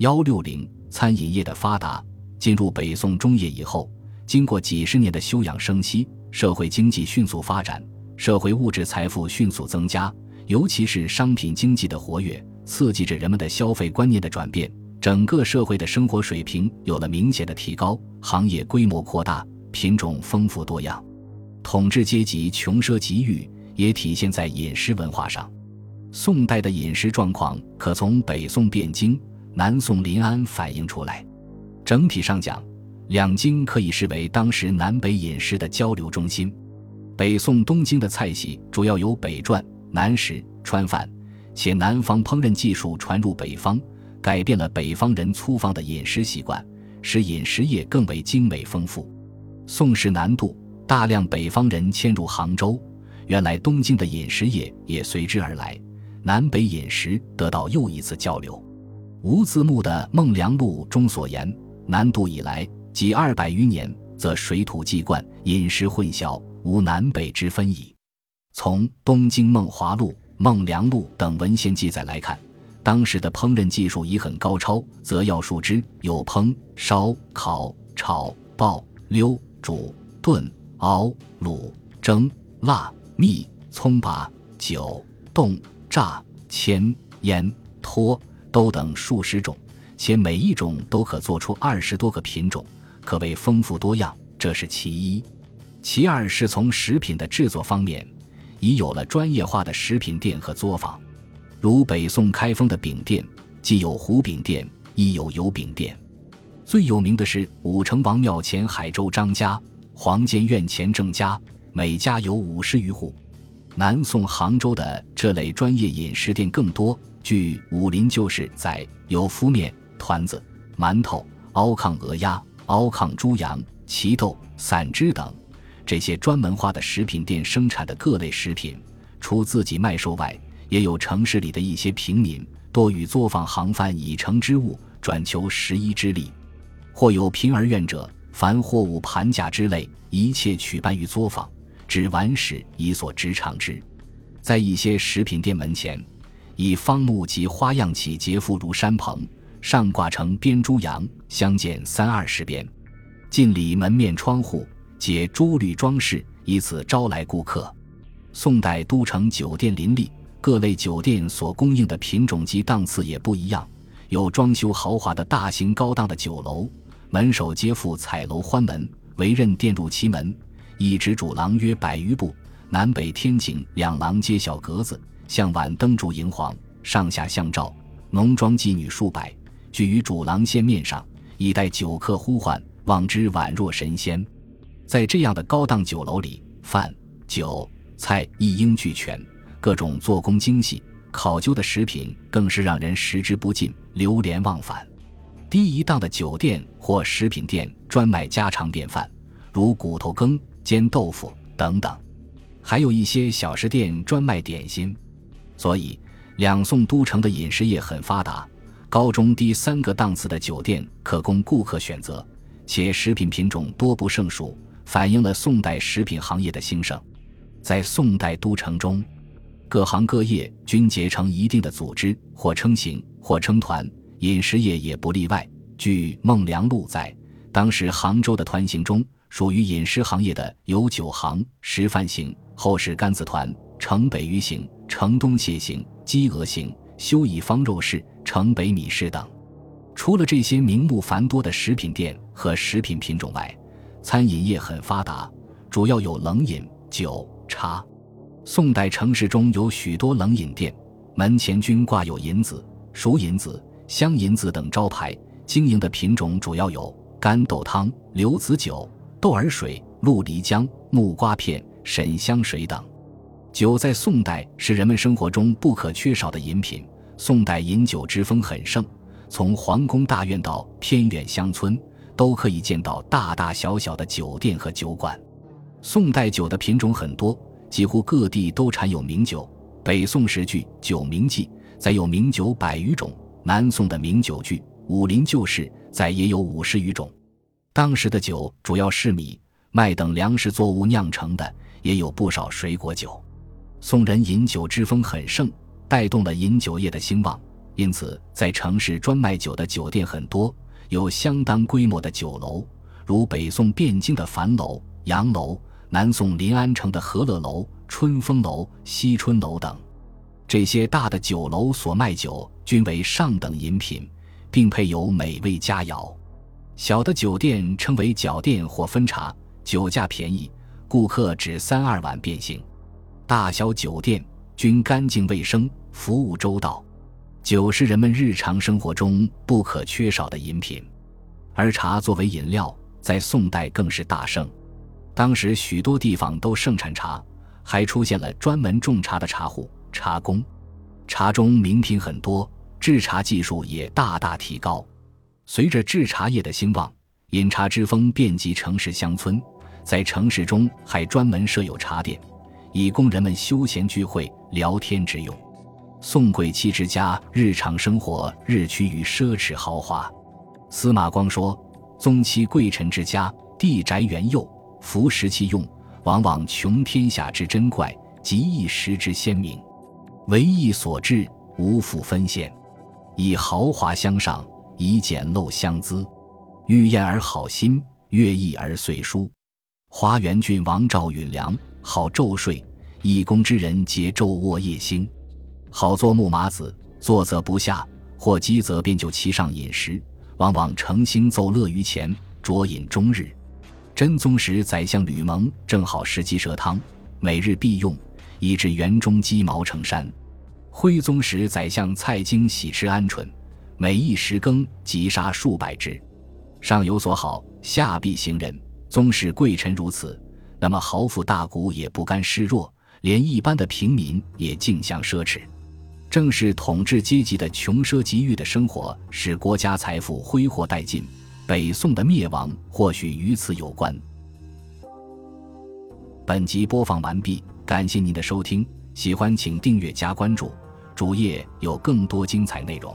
幺六零餐饮业的发达，进入北宋中叶以后，经过几十年的休养生息，社会经济迅速发展，社会物质财富迅速增加，尤其是商品经济的活跃，刺激着人们的消费观念的转变，整个社会的生活水平有了明显的提高，行业规模扩大，品种丰富多样，统治阶级穷奢极欲也体现在饮食文化上。宋代的饮食状况可从北宋汴京、南宋临安反映出来。整体上讲，两京可以视为当时南北饮食的交流中心。北宋东京的菜系主要由北传、南食、川饭，且南方烹饪技术传入北方，改变了北方人粗放的饮食习惯，使饮食业更为精美丰富。宋时南渡，大量北方人迁入杭州，原来东京的饮食业也随之而来。南北饮食得到又一次交流。无字幕的《孟良录》中所言：“南渡以来，即二百余年，则水土既贯，饮食混淆，无南北之分矣。”从《东京梦华录》《孟良录》等文献记载来看，当时的烹饪技术已很高超，则要数之，有烹、烧、烤、炒、爆、溜、煮、炖、熬、卤、蒸、辣、蜜、葱拔、酒、冻。炸、煎、腌、托、都等数十种，且每一种都可做出二十多个品种，可谓丰富多样。这是其一。其二是从食品的制作方面，已有了专业化的食品店和作坊，如北宋开封的饼店，既有糊饼店，亦有油饼店。最有名的是武成王庙前海州张家、黄监院前郑家，每家有五十余户。南宋杭州的这类专业饮食店更多。据《武林旧事》载，有敷面、团子、馒头、凹炕鹅鸭、凹炕猪羊、奇豆、散汁等这些专门化的食品店生产的各类食品，除自己卖售外，也有城市里的一些平民多与作坊行贩以成之物，转求食衣之利。或有贫而怨者，凡货物盘价之类，一切取办于作坊。指完时以所直长之，在一些食品店门前，以方木及花样起结附如山棚，上挂成编珠羊，相间三二十边。近里门面窗户皆珠绿装饰，以此招来顾客。宋代都城酒店林立，各类酒店所供应的品种及档次也不一样，有装修豪华的大型高档的酒楼，门首皆附彩楼欢门，为刃殿入其门。一直主廊约百余步，南北天井两廊皆小格子，向晚灯烛荧黄，上下相照，浓妆妓女数百，聚于主廊线面上，以待酒客呼唤，望之宛若神仙。在这样的高档酒楼里，饭、酒、菜一应俱全，各种做工精细，考究的食品更是让人食之不尽，流连忘返。低一档的酒店或食品店专卖家常便饭，如骨头羹。煎豆腐等等，还有一些小食店专卖点心，所以两宋都城的饮食业很发达。高中低三个档次的酒店可供顾客选择，且食品品种多不胜数，反映了宋代食品行业的兴盛。在宋代都城中，各行各业均结成一定的组织，或称行，或称团，饮食业也不例外。据《孟良录》载，当时杭州的团行中。属于饮食行业的有酒行、食饭行、后世甘子团、城北鱼行、城东蟹行、鸡鹅行、修乙方肉市、城北米市等。除了这些名目繁多的食品店和食品品种外，餐饮业很发达，主要有冷饮、酒、茶。宋代城市中有许多冷饮店，门前均挂有银子、熟银子、香银子等招牌，经营的品种主要有干豆汤、柳子酒。豆儿水、鹿梨浆、木瓜片、沈香水等，酒在宋代是人们生活中不可缺少的饮品。宋代饮酒之风很盛，从皇宫大院到偏远乡村，都可以见到大大小小的酒店和酒馆。宋代酒的品种很多，几乎各地都产有名酒。北宋时句《酒名记》载有名酒百余种，南宋的名酒句《武林旧事》载也有五十余种。当时的酒主要是米、麦等粮食作物酿成的，也有不少水果酒。宋人饮酒之风很盛，带动了饮酒业的兴旺。因此在城市专卖酒的酒店很多，有相当规模的酒楼，如北宋汴京的樊楼、杨楼，南宋临安城的和乐楼、春风楼、惜春楼等。这些大的酒楼所卖酒均为上等饮品，并配有美味佳肴。小的酒店称为脚店或分茶，酒价便宜，顾客只三二碗便行。大小酒店均干净卫生，服务周到。酒是人们日常生活中不可缺少的饮品，而茶作为饮料，在宋代更是大盛。当时许多地方都盛产茶，还出现了专门种茶的茶户。茶工，茶中名品很多，制茶技术也大大提高。随着制茶业的兴旺，饮茶之风遍及城市乡村，在城市中还专门设有茶店，以供人们休闲聚会、聊天之用。宋贵戚之家日常生活日趋于奢侈豪华。司马光说：“宗戚贵臣之家，地宅园囿，服食器用，往往穷天下之珍怪，极一时之鲜明。”唯意所至，无复分献，以豪华相上，以简陋相资，欲艳而好心，乐意而遂书。华元郡王赵允良好昼睡，义工之人皆昼卧夜兴，好坐木马子，坐则不下，或饥则便就其上饮食，往往诚心奏乐于前，酌饮终日。真宗时，宰相吕蒙正好食鸡舌汤，每日必用，以致园中鸡毛成山。徽宗时，宰相蔡京喜吃鹌鹑，每一时更即杀数百只。上有所好，下必行人。宗室贵臣如此，那么豪富大贾也不甘示弱，连一般的平民也竞相奢侈。正是统治阶级的穷奢极欲的生活，使国家财富挥霍殆尽。北宋的灭亡或许与此有关。本集播放完毕，感谢您的收听。喜欢请订阅加关注，主页有更多精彩内容。